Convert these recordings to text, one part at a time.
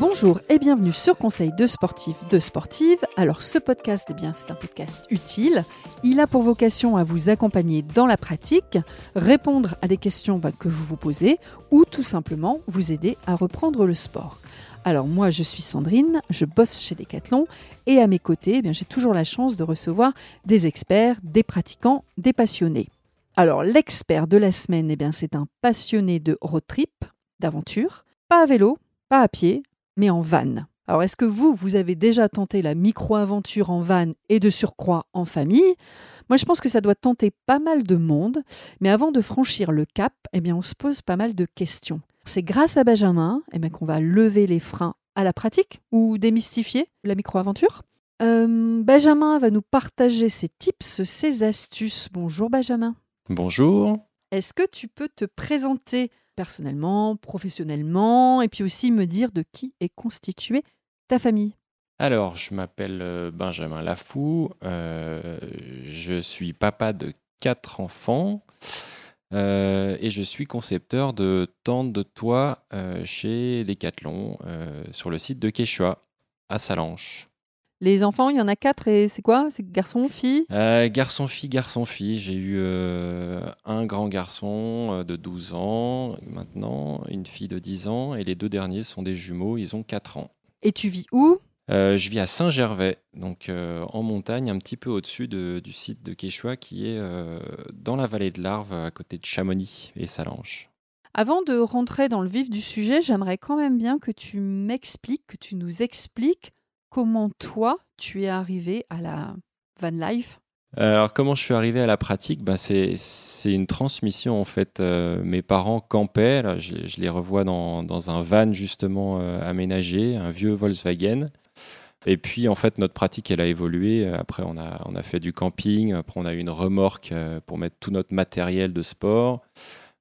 Bonjour et bienvenue sur Conseil de sportifs de sportives. Alors ce podcast, eh bien, c'est un podcast utile. Il a pour vocation à vous accompagner dans la pratique, répondre à des questions bah, que vous vous posez ou tout simplement vous aider à reprendre le sport. Alors moi, je suis Sandrine, je bosse chez Decathlon et à mes côtés, eh bien, j'ai toujours la chance de recevoir des experts, des pratiquants, des passionnés. Alors l'expert de la semaine, eh c'est un passionné de road trip, d'aventure, pas à vélo, pas à pied, mais en van. Alors est-ce que vous, vous avez déjà tenté la micro-aventure en van et de surcroît en famille? Moi je pense que ça doit tenter pas mal de monde, mais avant de franchir le cap, eh bien, on se pose pas mal de questions. C'est grâce à Benjamin eh bien, qu'on va lever les freins à la pratique ou démystifier la micro-aventure. Euh, Benjamin va nous partager ses tips, ses astuces. Bonjour Benjamin. Bonjour. Est-ce que tu peux te présenter personnellement, professionnellement, et puis aussi me dire de qui est constituée ta famille Alors, je m'appelle euh, Benjamin Lafou, euh, je suis papa de quatre enfants euh, et je suis concepteur de tentes de toit chez Decathlon sur le site de Quechua à Salanches. Les enfants, il y en a quatre et c'est quoi? C'est garçon, fille? Euh, Garçon, fille, garçon, fille. J'ai eu euh, un grand garçon euh, de 12 ans maintenant, une fille de 10 ans et les deux derniers sont des jumeaux, ils ont 4 ans. Et tu vis où? Je vis à Saint-Gervais, donc en montagne, un petit peu au-dessus du site de Quechua qui est dans la vallée de l'Arve, à côté de Chamonix et Salanches. Avant de rentrer dans le vif du sujet, j'aimerais quand même bien que tu m'expliques, que tu nous expliques comment toi, tu es arrivé à la van life? Alors comment je suis arrivé à la pratique? Ben, c'est, une transmission en fait. Euh, mes parents campaient, je, les revois dans, dans, un van justement euh, aménagé, un vieux Volkswagen. Et puis en fait notre pratique elle a évolué. Après on a, on a fait du camping, après on a eu une remorque euh, pour mettre tout notre matériel de sport.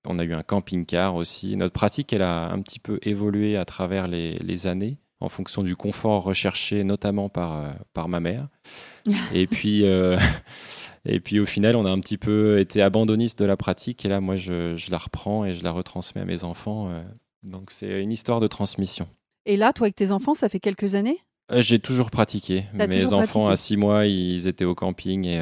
On a eu un camping-car aussi. Notre pratique elle a un petit peu évolué à travers les années en fonction du confort recherché, notamment par, euh, par ma mère. et, puis, euh, et puis au final, on a un petit peu été abandonniste de la pratique. Et là, moi, je, je la reprends et je la retransmets à mes enfants. Euh. donc c'est une histoire de transmission. Et là, toi, avec tes enfants, ça fait quelques années? J'ai toujours pratiqué. mes enfants, à six mois, ils étaient au camping et,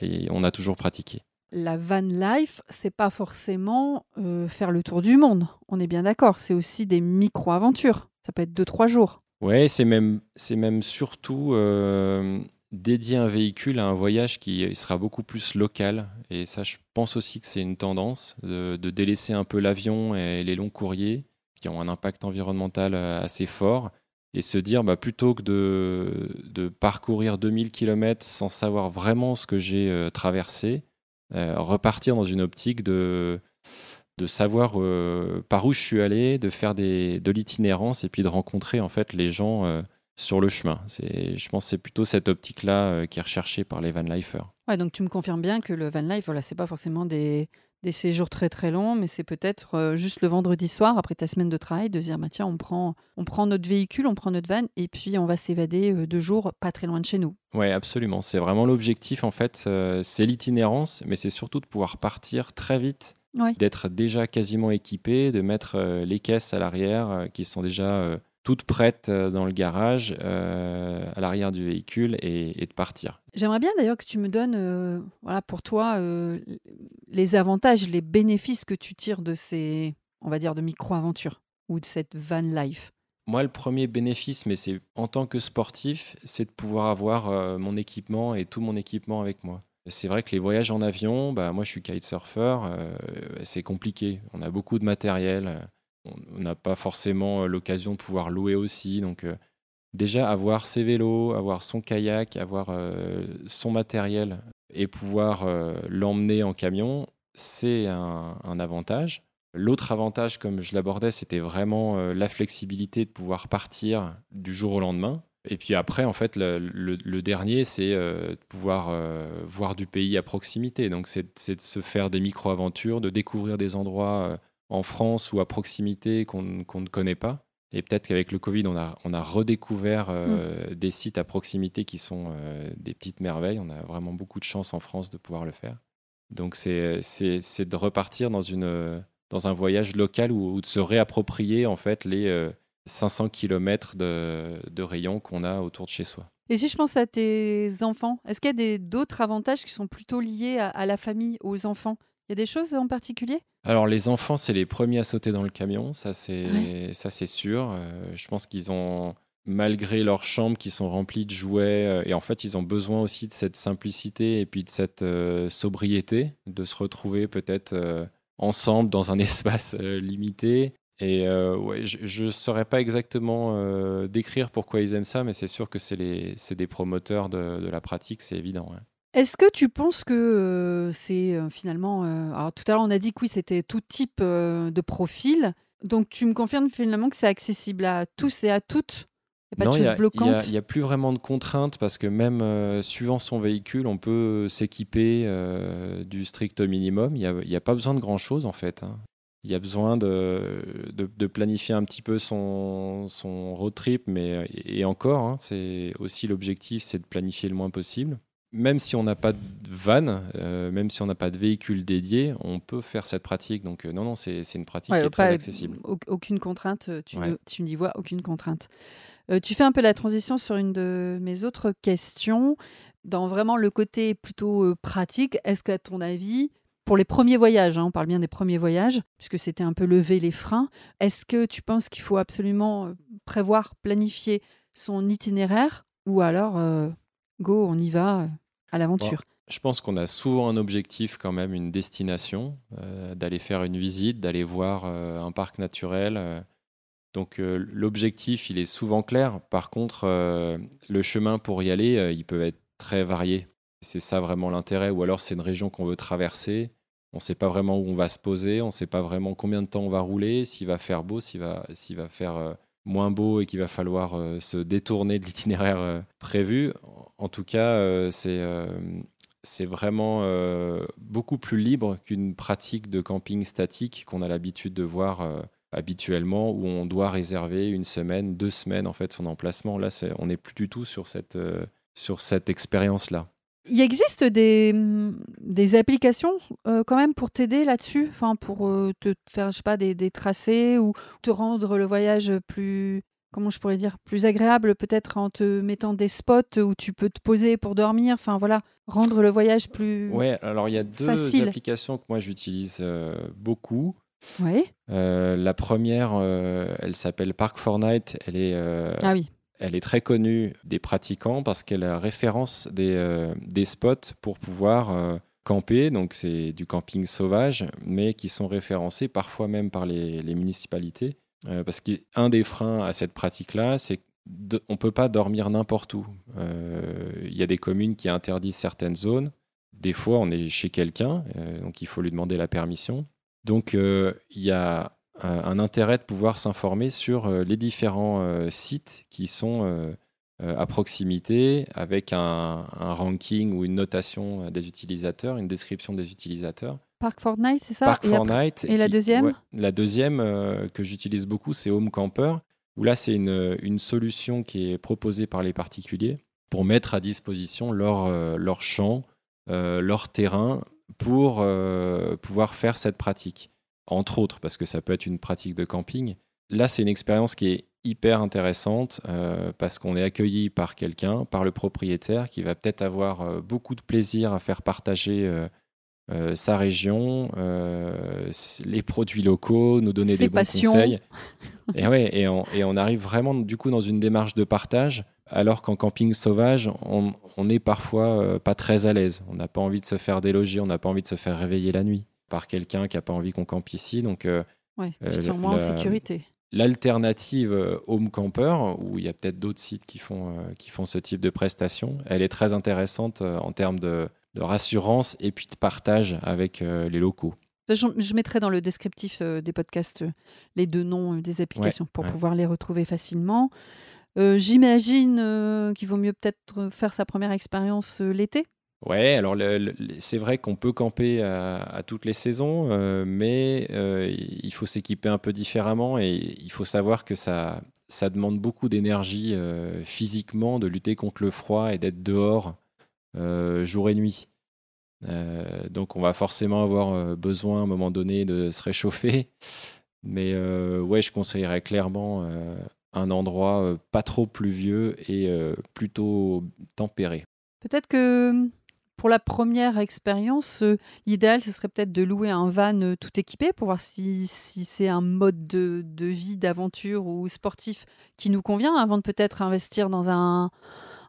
et on a toujours pratiqué la van life, c'est pas forcément faire le tour du monde. On est bien d'accord. C'est aussi des micro-aventures. Ça peut être deux, trois jours. Ouais, c'est même, c'est même surtout euh, dédier un véhicule à un voyage qui sera beaucoup plus local. Et ça, je pense aussi que c'est une tendance de, délaisser un peu l'avion et les longs courriers qui ont un impact environnemental euh, assez fort et se dire bah, plutôt que de, de parcourir 2000 km sans savoir vraiment ce que j'ai euh, traversé, repartir dans une optique de de savoir euh, par où je suis allé, de faire des, de l'itinérance et puis de rencontrer en fait les gens euh, sur le chemin. C'est, je pense que c'est plutôt cette optique-là euh, qui est recherchée par les van lifers. Ouais, donc tu me confirmes bien que le van life, voilà, c'est pas forcément des, des séjours très très longs, mais c'est peut-être juste le vendredi soir après ta semaine de travail de dire bah, tiens on prend on prend notre véhicule, on prend notre van et puis on va s'évader deux jours pas très loin de chez nous. Oui, absolument. C'est vraiment l'objectif en fait. c'est l'itinérance, mais c'est surtout de pouvoir partir très vite d'être déjà quasiment équipé, de mettre euh, les caisses à l'arrière euh, qui sont déjà euh, toutes prêtes dans le garage, à l'arrière du véhicule et, de partir. J'aimerais bien d'ailleurs que tu me donnes, voilà, pour toi, les avantages, les bénéfices que tu tires de ces, on va dire, de micro-aventures ou de cette van life. Moi, le premier bénéfice, mais c'est en tant que sportif, c'est de pouvoir avoir mon équipement et tout mon équipement avec moi. C'est vrai que les voyages en avion, bah, moi je suis kitesurfer, euh, c'est compliqué. On a beaucoup de matériel, on n'a pas forcément euh, l'occasion de pouvoir louer aussi. Donc euh, déjà avoir ses vélos, avoir son kayak, avoir son matériel et pouvoir l'emmener en camion, c'est un, avantage. L'autre avantage, comme je l'abordais, c'était vraiment la flexibilité de pouvoir partir du jour au lendemain. Et puis après, en fait, le, dernier, c'est euh, de pouvoir euh, voir du pays à proximité. Donc, c'est de se faire des micro-aventures, de découvrir des endroits euh, en France ou à proximité qu'on ne connaît pas. Et peut-être qu'avec le Covid, on a, on a redécouvert mm. des sites à proximité qui sont des petites merveilles. On a vraiment beaucoup de chance en France de pouvoir le faire. Donc, c'est de repartir dans, une, dans un voyage local ou, de se réapproprier en fait les 500 km de, de rayon qu'on a autour de chez soi. Et si je pense à tes enfants, est-ce qu'il y a d'autres avantages qui sont plutôt liés à, la famille, aux enfants? Il y a des choses en particulier? Alors les enfants, c'est les premiers à sauter dans le camion, ça c'est c'est sûr. Euh, je pense qu'ils ont malgré leurs chambres qui sont remplies de jouets, euh, et en fait ils ont besoin aussi de cette simplicité et puis de cette euh, sobriété, de se retrouver peut-être ensemble dans un espace limité et euh, ouais, je ne saurais pas exactement euh, décrire pourquoi ils aiment ça, mais c'est sûr que c'est des promoteurs de, de, la pratique, c'est évident. Est-ce que tu penses que euh, c'est finalement... alors tout à l'heure, on a dit que oui, c'était tout type de profil. Donc tu me confirmes finalement que c'est accessible à tous et à toutes il n'y a pas de choses bloquantes Il n'y a, plus vraiment de contraintes parce que même suivant son véhicule, on peut s'équiper du strict minimum. Il n'y a, a, pas besoin de grand-chose en fait. Hein il y a besoin de, de, planifier un petit peu son, son road trip, mais et encore, hein, c'est aussi l'objectif, c'est de planifier le moins possible. Même si on n'a pas de van, euh, même si on n'a pas de véhicule dédié, on peut faire cette pratique. Donc euh, non, non, c'est une pratique qui est très accessible. Aucune contrainte, euh, tu, tu n'y vois aucune contrainte. tu fais un peu la transition sur une de mes autres questions. Dans vraiment le côté plutôt pratique, est-ce qu'à ton avis, pour les premiers voyages, hein, on parle bien des premiers voyages, puisque c'était un peu lever les freins, est-ce que tu penses qu'il faut absolument euh, prévoir, planifier son itinéraire ou alors, euh, go, on y va euh, à l'aventure? Je pense qu'on a souvent un objectif quand même, une destination, d'aller faire une visite, d'aller voir un parc naturel. donc l'objectif, il est souvent clair. Par contre, le chemin pour y aller, il peut être très varié. C'est ça vraiment l'intérêt. Ou alors c'est une région qu'on veut traverser. On ne sait pas vraiment où on va se poser. On ne sait pas vraiment combien de temps on va rouler, s'il va faire beau, s'il va, va faire euh, moins beau et qu'il va falloir euh, se détourner de l'itinéraire euh, prévu. En tout cas, c'est c'est vraiment beaucoup plus libre qu'une pratique de camping statique qu'on a l'habitude de voir habituellement, où on doit réserver une semaine, deux semaines en fait son emplacement. Là, on n'est plus du tout sur cette, sur cette expérience-là. Il existe des, des applications euh, quand même pour t'aider là-dessus, enfin pour euh, te faire je sais pas des, des, tracés ou te rendre le voyage plus comment je pourrais dire plus agréable peut-être en te mettant des spots où tu peux te poser pour dormir, enfin voilà, rendre le voyage plus Ouais, alors il y a deux applications que moi j'utilise euh, beaucoup. Oui. la première, elle s'appelle Park Fortnite. Elle est ah oui. Elle est très connue des pratiquants parce qu'elle référence des, euh, des spots pour pouvoir euh, camper. Donc c'est du camping sauvage, mais qui sont référencés parfois même par les, municipalités. Euh, parce qu'un des freins à cette pratique-là, c'est qu'on ne peut pas dormir n'importe où. Il y a des communes qui interdisent certaines zones. Des fois, on est chez quelqu'un, donc il faut lui demander la permission. Donc il y a un intérêt de pouvoir s'informer sur euh, les différents euh, sites qui sont euh, à proximité avec un, ranking ou une notation des utilisateurs, une description des utilisateurs. Park Fortnite, c'est ça? Park et Fortnite. Et la deuxième? La deuxième que j'utilise beaucoup, c'est Home Camper, où là, c'est une, une, solution qui est proposée par les particuliers pour mettre à disposition leur, leur champ, leur terrain pour pouvoir faire cette pratique entre autres, parce que ça peut être une pratique de camping. Là, c'est une expérience qui est hyper intéressante euh, parce qu'on est accueilli par quelqu'un, par le propriétaire, qui va peut-être avoir euh, beaucoup de plaisir à faire partager euh, sa région, les produits locaux, nous donner des bons conseils. Et, ouais, et, on, arrive vraiment du coup dans une démarche de partage, alors qu'en camping sauvage, on, on est parfois pas très à l'aise. On n'a pas envie de se faire déloger, on n'a pas envie de se faire réveiller la nuit par quelqu'un qui n'a pas envie qu'on campe ici. Donc, euh, ouais, euh, moins en sécurité. L'alternative euh, Home Camper, où il y a peut-être d'autres sites qui font, qui font ce type de prestation, elle est très intéressante en termes de, rassurance et puis de partage avec les locaux. Je, mettrai dans le descriptif des podcasts les deux noms des applications pour pouvoir les retrouver facilement. J'imagine qu'il vaut mieux peut-être faire sa première expérience l'été Ouais, alors c'est vrai qu'on peut camper à, toutes les saisons, euh, mais euh, il faut s'équiper un peu différemment et il faut savoir que ça, ça demande beaucoup d'énergie euh, physiquement de lutter contre le froid et d'être dehors jour et nuit. donc on va forcément avoir besoin à un moment donné de se réchauffer. Mais ouais, je conseillerais clairement un endroit pas trop pluvieux et plutôt tempéré. Peut-être que pour la première expérience, euh, l'idéal, ce serait peut-être de louer un van euh, tout équipé pour voir si, c'est un mode de, vie, d'aventure ou sportif qui nous convient avant de peut-être investir dans un,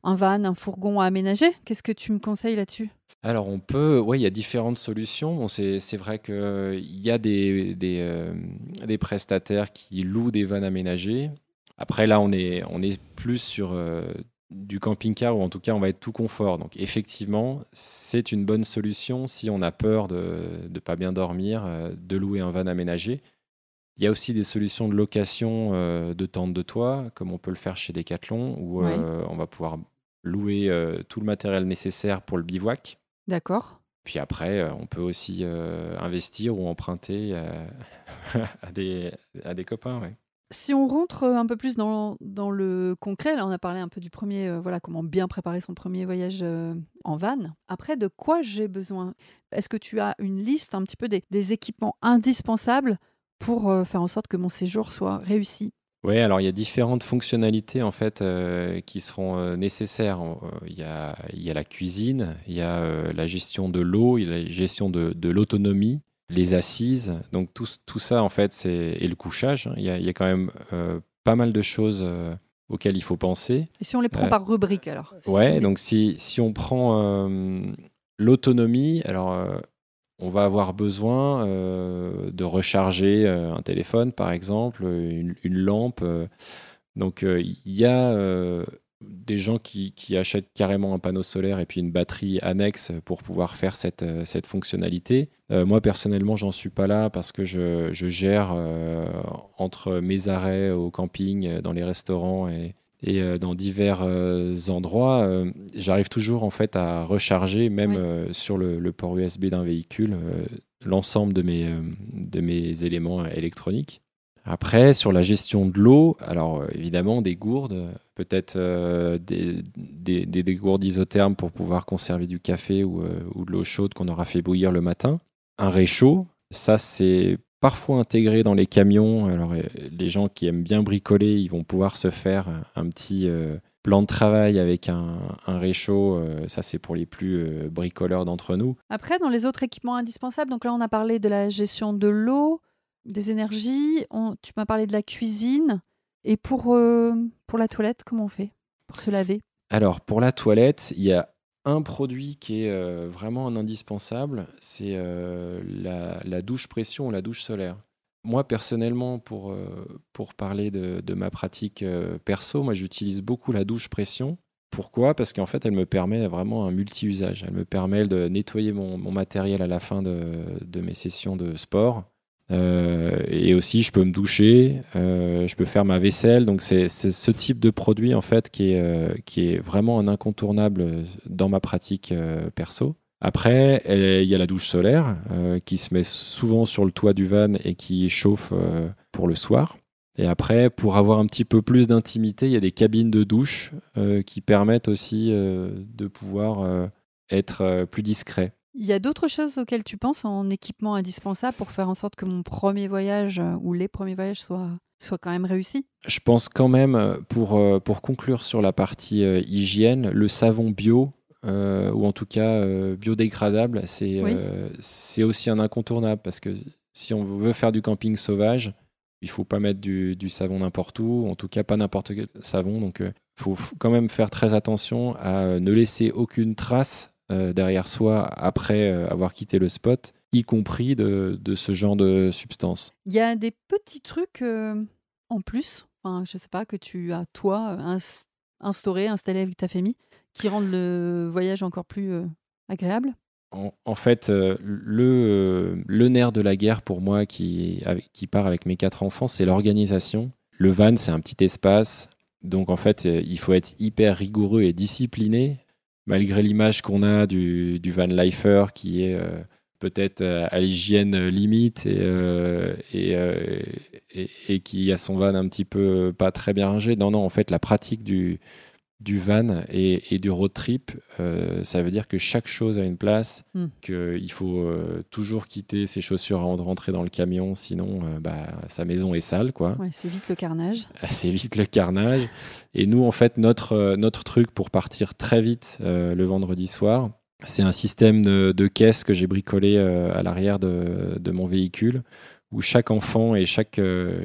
van, un fourgon à aménager. Qu'est-ce que tu me conseilles là-dessus? Alors on peut, oui, il y a différentes solutions. Bon, c'est, vrai qu'il y a des, des, euh, des, prestataires qui louent des vannes aménagées. Après là, on est, on est plus sur du camping-car ou en tout cas on va être tout confort. Donc effectivement, c'est une bonne solution si on a peur de ne pas bien dormir, euh, de louer un van aménagé. Il y a aussi des solutions de location euh, de tente de toit, comme on peut le faire chez Decathlon, où euh, on va pouvoir louer tout le matériel nécessaire pour le bivouac. D'accord. Puis après, on peut aussi investir ou emprunter à, des, à des copains. Ouais. Si on rentre euh, un peu plus dans, le concret, là on a parlé un peu du premier, euh, voilà, comment bien préparer son premier voyage euh, en van. Après, de quoi j'ai besoin? Est-ce que tu as une liste un petit peu des, équipements indispensables pour faire en sorte que mon séjour soit réussi? Oui, alors il y a différentes fonctionnalités en fait qui seront nécessaires. Il y, a, il y, a, la cuisine, il y a la gestion de l'eau, il y a la gestion de l'autonomie, les assises. Donc tout, tout ça, en fait, c'est et le couchage. Hein. Il y, a, il y a quand même euh, pas mal de choses euh, auxquelles il faut penser. Et si on les prend euh, par rubrique, alors Ouais, donc si, si on prend l'autonomie, alors on va avoir besoin de recharger un téléphone, par exemple, une, une lampe. donc il y a des gens qui, achètent carrément un panneau solaire et puis une batterie annexe pour pouvoir faire cette, euh, cette fonctionnalité. Euh, moi, personnellement, j'en suis pas là parce que je, gère euh, entre mes arrêts au camping, dans les restaurants et, et dans divers endroits. J'arrive toujours en fait à recharger, même sur le, le, port USB d'un véhicule, l'ensemble de mes, de mes éléments électroniques. Après, sur la gestion de l'eau, alors euh, évidemment des gourdes, peut-être euh, des, des, gourdes isothermes pour pouvoir conserver du café ou, euh, ou de l'eau chaude qu'on aura fait bouillir le matin. Un réchaud, ça c'est parfois intégré dans les camions. Alors les gens qui aiment bien bricoler, ils vont pouvoir se faire un petit plan de travail avec un réchaud. ça c'est pour les plus bricoleurs d'entre nous. Après, dans les autres équipements indispensables, donc là on a parlé de la gestion de l'eau des énergies, tu m'as parlé de la cuisine. Et pour, euh, pour la toilette, comment on fait pour se laver? Alors, pour la toilette, il y a un produit qui est euh, vraiment un indispensable, c'est euh, la, douche pression ou la douche solaire. Moi, personnellement, pour, pour parler de, ma pratique perso, moi, j'utilise beaucoup la douche pression. Pourquoi? Parce qu'en fait, elle me permet vraiment un multi-usage. Elle me permet de nettoyer mon, matériel à la fin de, de mes sessions de sport euh, et aussi, je peux me doucher, euh, je peux faire ma vaisselle. Donc, c'est ce type de produit en fait qui est, euh, qui est vraiment un incontournable dans ma pratique perso. Après, il y a la douche solaire qui se met souvent sur le toit du van et qui chauffe pour le soir. Et après, pour avoir un petit peu plus d'intimité, il y a des cabines de douche qui permettent aussi de pouvoir être plus discret. Il y a d'autres choses auxquelles tu penses en équipement indispensable pour faire en sorte que mon premier voyage euh, ou les premiers voyages soient, soient quand même réussis? Je pense quand même, euh, pour, euh, pour conclure sur la partie hygiène, le savon bio, ou en tout cas biodégradable, c'est c'est aussi un incontournable parce que si on veut faire du camping sauvage, il faut pas mettre du, du savon n'importe où, en tout cas pas n'importe quel savon. Donc il faut quand même faire très attention à ne laisser aucune trace euh, derrière soi après euh, avoir quitté le spot, y compris de, ce genre de substance. Il y a des petits trucs euh, en plus, enfin, je ne sais pas, que tu as toi instauré, installé avec ta famille, qui rendent le voyage encore plus agréable? En, fait, le, le, nerf de la guerre pour moi qui, qui part avec mes quatre enfants, c'est l'organisation. Le van, c'est un petit espace. Donc en fait, il faut être hyper rigoureux et discipliné malgré l'image qu'on a du, van lifer qui est euh, peut-être euh, à l'hygiène limite et, euh, et, qui a son van un petit peu pas très bien rangé. Non, non, en fait, la pratique du, du van et, du road trip, euh, ça veut dire que chaque chose a une place, Hmm. qu'il faut euh, toujours quitter ses chaussures avant de rentrer dans le camion, sinon euh, bah, sa maison est sale, quoi. Ouais, c'est vite le carnage. C'est vite le carnage. Et nous, en fait, notre, notre truc pour partir très vite le vendredi soir, c'est un système de, de caisse que j'ai bricolé à l'arrière de, de mon véhicule, où chaque enfant et chaque,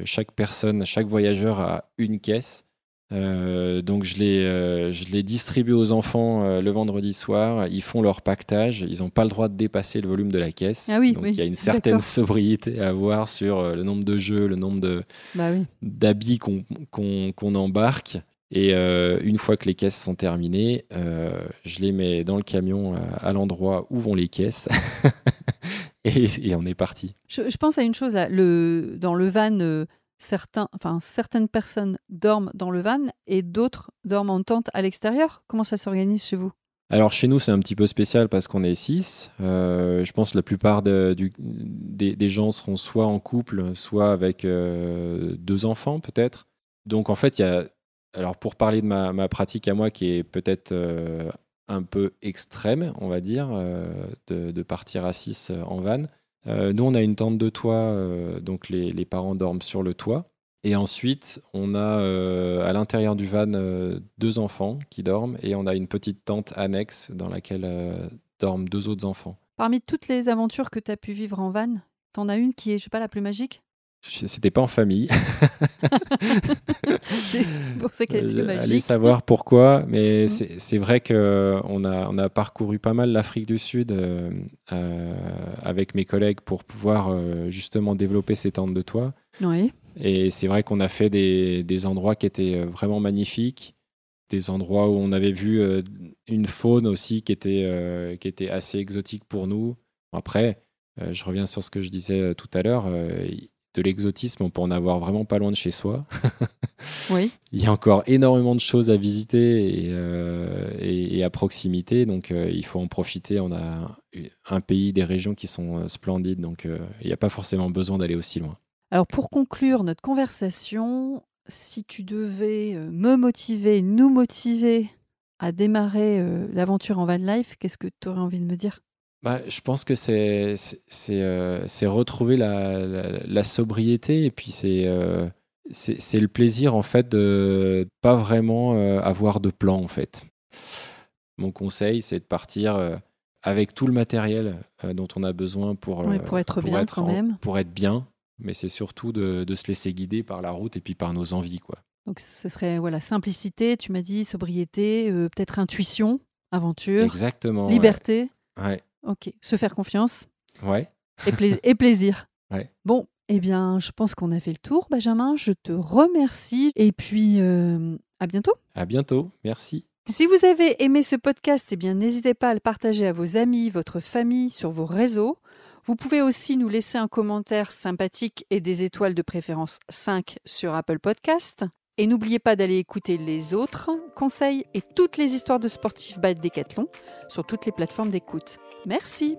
chaque personne, chaque voyageur a une caisse. Euh, donc je les, euh, je les distribue aux enfants euh, le vendredi soir. Ils font leur pactage. Ils n'ont pas le droit de dépasser le volume de la caisse. Ah oui, donc oui, il y a une certaine sobriété à avoir sur euh, le nombre de jeux, le nombre de, Bah oui. d'habits qu'on qu'on- qu'on embarque. Et une fois que les caisses sont terminées, je les mets dans le camion à, l'endroit où vont les caisses. et, et on est parti. Je, je pense à une chose là. Le, dans le van, certains, enfin, certaines personnes dorment dans le van et d'autres dorment en tente à l'extérieur. Comment ça s'organise chez vous? Alors chez nous, c'est un petit peu spécial parce qu'on est six. Euh, je pense que la plupart des, gens seront soit en couple, soit avec euh, deux enfants peut-être. Donc en fait, il y a... Alors pour parler de ma, pratique à moi qui est peut-être euh, un peu extrême, on va dire, de, partir à six en van. Euh, nous, on a une tente de toit, euh, donc les, parents dorment sur le toit. Et ensuite, on a euh, à l'intérieur du van deux enfants qui dorment et on a une petite tente annexe dans laquelle dorment deux autres enfants. Parmi toutes les aventures que tu as pu vivre en van, t'en as une qui est, je sais pas, la plus magique? C'était pas en famille. C'est pour ça qu'elle était Euh, Allez magique. savoir pourquoi, mais Mm. c'est vrai qu'on a, on a parcouru pas mal l'Afrique du Sud euh, euh, avec mes collègues pour pouvoir euh, justement développer ces tentes de toit. Oui. Et c'est vrai qu'on a fait des, des endroits qui étaient vraiment magnifiques, des endroits où on avait vu une faune aussi qui était, qui était assez exotique pour nous. Après, je reviens sur ce que je disais tout à l'heure, de l'exotisme, on peut en avoir vraiment pas loin de chez soi. Oui. Il y a encore énormément de choses à visiter et, euh, et- et à proximité, donc euh, il faut en profiter. On a un pays, des régions qui sont euh, splendides, donc euh, il n'y a pas forcément besoin d'aller aussi loin. Alors pour conclure notre conversation, si tu devais me motiver, nous motiver à démarrer l'aventure en van life, qu'est-ce que tu aurais envie de me dire? Bah, je pense que c'est euh, retrouver la, la- la sobriété et puis c'est euh, le plaisir en fait de pas vraiment euh, avoir de plan en fait. Mon conseil c'est de partir euh, avec tout le matériel euh, dont on a besoin pour Ouais, pour être bien quand en- même. pour être bien, mais c'est surtout de, de se laisser guider par la route et puis par nos envies quoi. Donc ce serait voilà simplicité, tu m'as dit sobriété, euh, peut-être intuition, aventure, Exactement. ouais. liberté. Ouais. Ok, se faire confiance Ouais. et, plais- et plaisir. Ouais. Bon, eh bien, je pense qu'on a fait le tour, Benjamin. Je te remercie et puis euh, à bientôt. À bientôt. Merci. Si vous avez aimé ce podcast, eh bien n'hésitez pas à le partager à vos amis, votre famille, sur vos réseaux. Vous pouvez aussi nous laisser un commentaire sympathique et des étoiles de préférence 5 sur Apple Podcast. Et n'oubliez pas d'aller écouter les autres conseils et toutes les histoires de sportifs by Decathlon sur toutes les plateformes d'écoute. Merci.